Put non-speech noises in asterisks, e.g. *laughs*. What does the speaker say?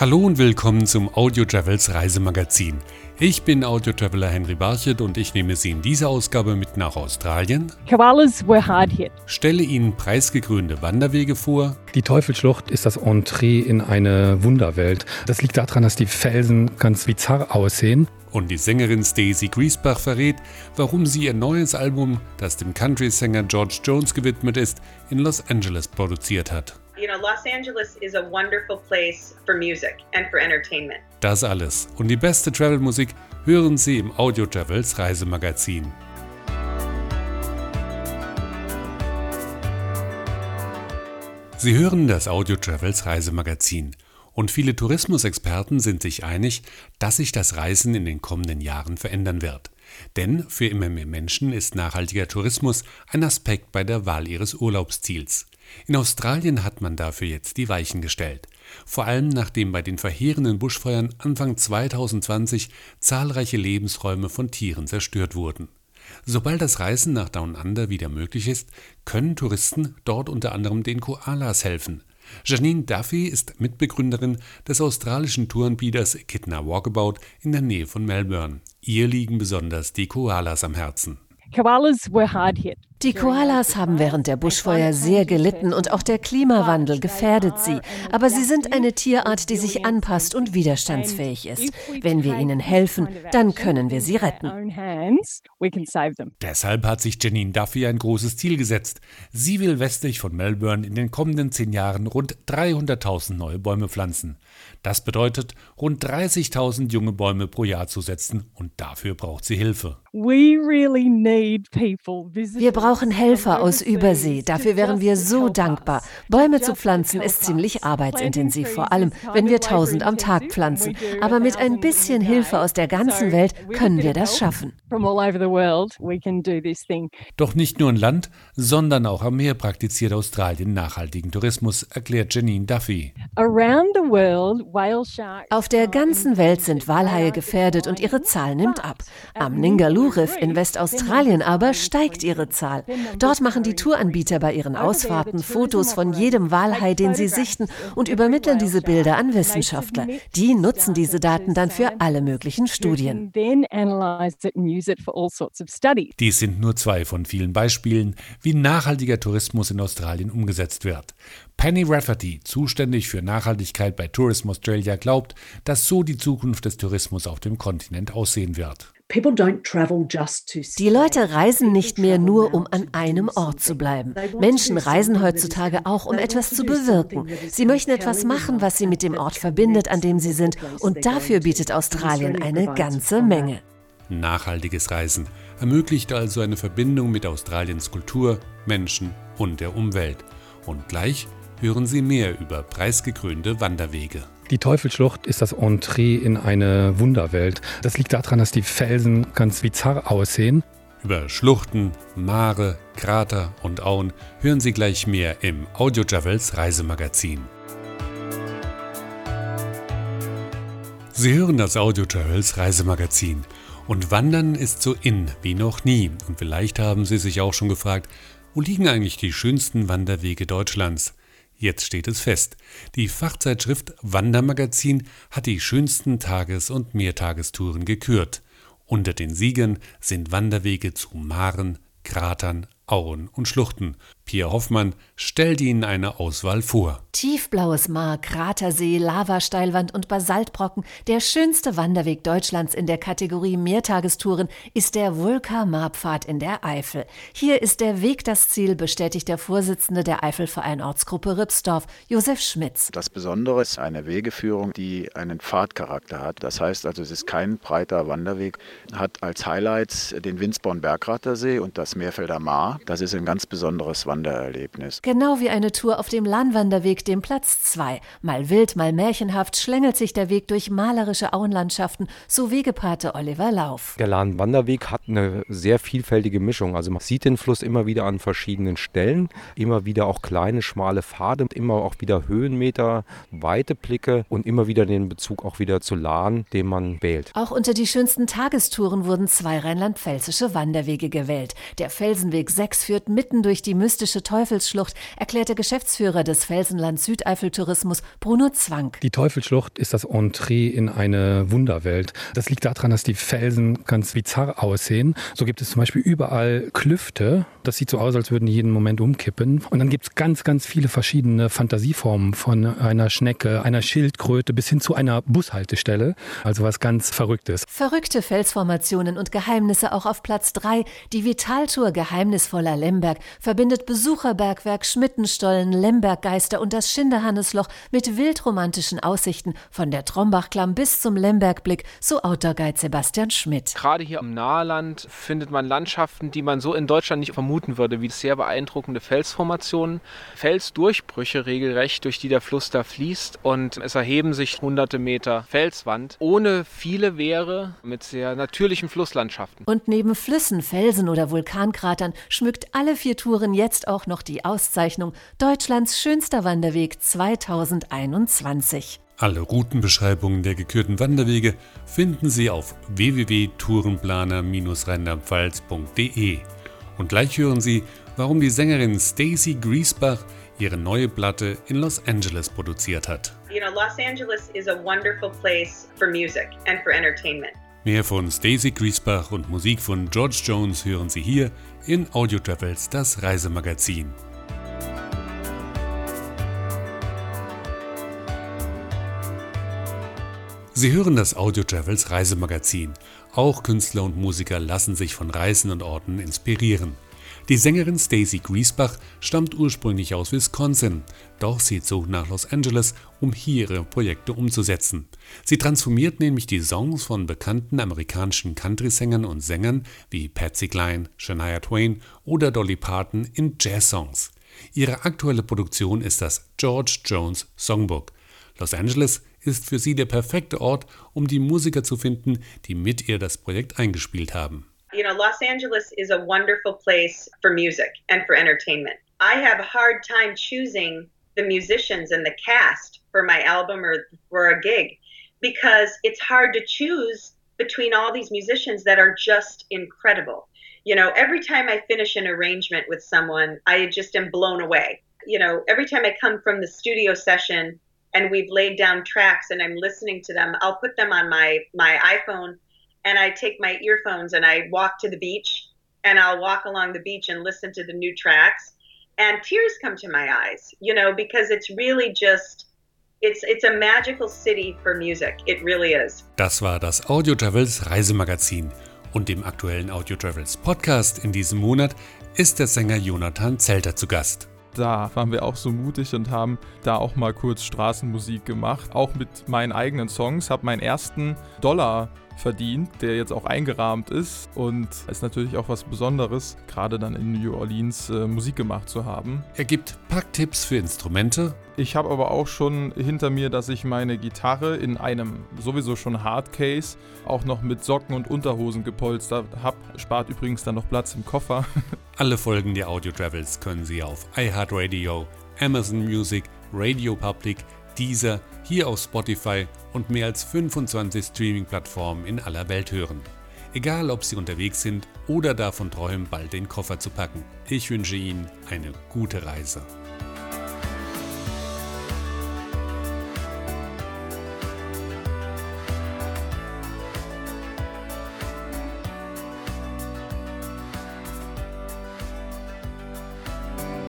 Hallo und willkommen zum Audio Travels Reisemagazin. Ich bin Audio Traveler Henry Barchet und ich nehme Sie in dieser Ausgabe mit nach Australien. Koalas were hard hit. Stelle Ihnen preisgekrönte Wanderwege vor. Die Teufelsschlucht ist das Entree in eine Wunderwelt. Das liegt daran, dass die Felsen ganz bizarr aussehen. Und die Sängerin Stacey Griesbach verrät, warum sie ihr neues Album, das dem Country-Sänger George Jones gewidmet ist, in Los Angeles produziert hat. You know, Los Angeles is a wonderful place for music and for entertainment. Das alles und die beste Travel-Musik hören Sie im Audio Travels Reisemagazin. Sie hören das Audio Travels Reisemagazin. Und viele Tourismusexperten sind sich einig, dass sich das Reisen in den kommenden Jahren verändern wird. Denn für immer mehr Menschen ist nachhaltiger Tourismus ein Aspekt bei der Wahl ihres Urlaubsziels. In Australien hat man dafür jetzt die Weichen gestellt. Vor allem nachdem bei den verheerenden Buschfeuern Anfang 2020 zahlreiche Lebensräume von Tieren zerstört wurden. Sobald das Reisen nach Down Under wieder möglich ist, können Touristen dort unter anderem den Koalas helfen. Janine Duffy ist Mitbegründerin des australischen Touranbieters Kidna Walkabout in der Nähe von Melbourne. Ihr liegen besonders die Koalas am Herzen. Koalas were hard hit. Die Koalas haben während der Buschfeuer sehr gelitten und auch der Klimawandel gefährdet sie. Aber sie sind eine Tierart, die sich anpasst und widerstandsfähig ist. Wenn wir ihnen helfen, dann können wir sie retten. Deshalb hat sich Janine Duffy ein großes Ziel gesetzt. Sie will westlich von Melbourne in den kommenden zehn Jahren rund 300.000 neue Bäume pflanzen. Das bedeutet, rund 30.000 junge Bäume pro Jahr zu setzen und dafür braucht sie Hilfe. Wir brauchen Helfer aus Übersee. Dafür wären wir so dankbar. Bäume zu pflanzen ist ziemlich arbeitsintensiv, vor allem wenn wir tausend am Tag pflanzen. Aber mit ein bisschen Hilfe aus der ganzen Welt können wir das schaffen. Doch nicht nur in Land, sondern auch am Meer praktiziert Australien nachhaltigen Tourismus, erklärt Janine Duffy. Auf der ganzen Welt sind Walhaie gefährdet und ihre Zahl nimmt ab. Am Ningaloo-Riff in Westaustralien aber steigt ihre Zahl. Dort machen die Touranbieter bei ihren Ausfahrten Fotos von jedem Walhai, den sie sichten, und übermitteln diese Bilder an Wissenschaftler. Die nutzen diese Daten dann für alle möglichen Studien. Dies sind nur zwei von vielen Beispielen, wie nachhaltiger Tourismus in Australien umgesetzt wird. Penny Rafferty, zuständig für Nachhaltigkeit bei Tourism Australia, glaubt, dass so die Zukunft des Tourismus auf dem Kontinent aussehen wird. Die Leute reisen nicht mehr nur, um an einem Ort zu bleiben. Menschen reisen heutzutage auch, um etwas zu bewirken. Sie möchten etwas machen, was sie mit dem Ort verbindet, an dem sie sind. Und dafür bietet Australien eine ganze Menge. Nachhaltiges Reisen ermöglicht also eine Verbindung mit Australiens Kultur, Menschen und der Umwelt. Und gleich hören Sie mehr über preisgekrönte Wanderwege. Die Teufelsschlucht ist das Entree in eine Wunderwelt. Das liegt daran, dass die Felsen ganz bizarr aussehen. Über Schluchten, Mare, Krater und Auen hören Sie gleich mehr im Audio Travels Reisemagazin. Sie hören das Audio Travels Reisemagazin. Und Wandern ist so in wie noch nie. Und vielleicht haben Sie sich auch schon gefragt, wo liegen eigentlich die schönsten Wanderwege Deutschlands? Jetzt steht es fest. Die Fachzeitschrift Wandermagazin hat die schönsten Tages- und Mehrtagestouren gekürt. Unter den Siegern sind Wanderwege zu Maren, Kratern, Auen und Schluchten. Pierre Hoffmann stellt Ihnen eine Auswahl vor. Tiefblaues Mar, Kratersee, Lavasteilwand und Basaltbrocken. Der schönste Wanderweg Deutschlands in der Kategorie Mehrtagestouren ist der Vulka-Marpfad in der Eifel. Hier ist der Weg das Ziel, bestätigt der Vorsitzende der Eifelverein Ortsgruppe Ripsdorf, Josef Schmitz. Das Besondere ist eine Wegeführung, die einen Pfadcharakter hat. Das heißt also, es ist kein breiter Wanderweg, hat als Highlights den Winsborn-Bergrattersee und das Meerfelder Mar. Das ist ein ganz besonderes Wandererlebnis. Genau wie eine Tour auf dem Lahnwanderweg, dem Platz 2. Mal wild, mal märchenhaft schlängelt sich der Weg durch malerische Auenlandschaften, so Wegepate Oliver Lauf. Der Lahnwanderweg hat eine sehr vielfältige Mischung. Also man sieht den Fluss immer wieder an verschiedenen Stellen, immer wieder auch kleine, schmale Pfade, immer auch wieder Höhenmeter, weite Blicke und immer wieder den Bezug auch wieder zu Lahn, den man wählt. Auch unter die schönsten Tagestouren wurden zwei rheinland-pfälzische Wanderwege gewählt. Der Felsenweg 6 Tracks führt mitten durch die mystische Teufelsschlucht, erklärt der Geschäftsführer des Felsenland Südeifel Tourismus, Bruno Zwang. Die Teufelsschlucht ist das Entree in eine Wunderwelt. Das liegt daran, dass die Felsen ganz bizarr aussehen. So gibt es zum Beispiel überall Klüfte. Das sieht so aus, als würden die jeden Moment umkippen. Und dann gibt es ganz, ganz viele verschiedene Fantasieformen von einer Schnecke, einer Schildkröte bis hin zu einer Bushaltestelle. Also was ganz Verrücktes. Verrückte Felsformationen und Geheimnisse auch auf Platz 3. Die Vitaltour Geheimnisvoller Lemberg verbindet Besucherbergwerk Schmittenstollen, Lemberggeister und das Schinderhannesloch mit wildromantischen Aussichten von der Trombachklamm bis zum Lembergblick, so Outdoor-Guide Sebastian Schmidt. Gerade hier im Naheland findet man Landschaften, die man so in Deutschland nicht vermuten würde, wie sehr beeindruckende Felsformationen, Felsdurchbrüche regelrecht, durch die der Fluss da fließt und es erheben sich hunderte Meter Felswand ohne viele Wehre mit sehr natürlichen Flusslandschaften. Und neben Flüssen, Felsen oder Vulkankratern schmückt alle vier Touren jetzt auch noch die Auszeichnung Deutschlands schönster Wanderweg 2021. Alle Routenbeschreibungen der gekürten Wanderwege finden Sie auf www.tourenplaner-rheinland-pfalz.de. Und gleich hören Sie, warum die Sängerin Stacy Griesbach ihre neue Platte in Los Angeles produziert hat. You know, Los Angeles is a wonderful place for music and for entertainment. Mehr von Stacy Griesbach und Musik von George Jones hören Sie hier in Audio Travels, das Reisemagazin. Sie hören das Audio Travels Reisemagazin. Auch Künstler und Musiker lassen sich von Reisen und Orten inspirieren. Die Sängerin Stacy Griesbach stammt ursprünglich aus Wisconsin, doch sie zog nach Los Angeles, um hier ihre Projekte umzusetzen. Sie transformiert nämlich die Songs von bekannten amerikanischen Country-Sängern und Sängern wie Patsy Cline, Shania Twain oder Dolly Parton in Jazz-Songs. Ihre aktuelle Produktion ist das George Jones Songbook. Los Angeles ist für sie der perfekte Ort, um die Musiker zu finden, die mit ihr das Projekt eingespielt haben. You know, Los Angeles is a wonderful place for music and for entertainment. I have a hard time choosing the musicians and the cast for my album or for a gig because it's hard to choose between all these musicians that are just incredible. You know, every time I finish an arrangement with someone, I just am blown away. You know, every time I come from the studio session and we've laid down tracks and I'm listening to them, I'll put them on my my iPhone and I take my earphones and I walk to the beach and I'll walk along the beach and listen to the new tracks and tears come to my eyes, you know, because it's really just it's it's a magical city for music. It really is. Das war das Audio Travels Reisemagazin und im aktuellen Audio Travels Podcast in diesem Monat ist der Sänger Jonathan Zelter zu Gast. Da waren wir auch so mutig und haben da auch mal kurz Straßenmusik gemacht, auch mit meinen eigenen Songs, habe meinen ersten Dollar verdient, der jetzt auch eingerahmt ist. Und ist natürlich auch was Besonderes, gerade dann in New Orleans äh, Musik gemacht zu haben. Er gibt Packtipps für Instrumente. Ich habe aber auch schon hinter mir, dass ich meine Gitarre in einem sowieso schon Hardcase auch noch mit Socken und Unterhosen gepolstert habe. Spart übrigens dann noch Platz im Koffer. *laughs* Alle Folgen der Audio Travels können Sie auf iHeartRadio, Amazon Music, Radio Public, Deezer, hier auf Spotify und mehr als 25 Streaming-Plattformen in aller Welt hören. Egal, ob Sie unterwegs sind oder davon träumen, bald den Koffer zu packen. Ich wünsche Ihnen eine gute Reise.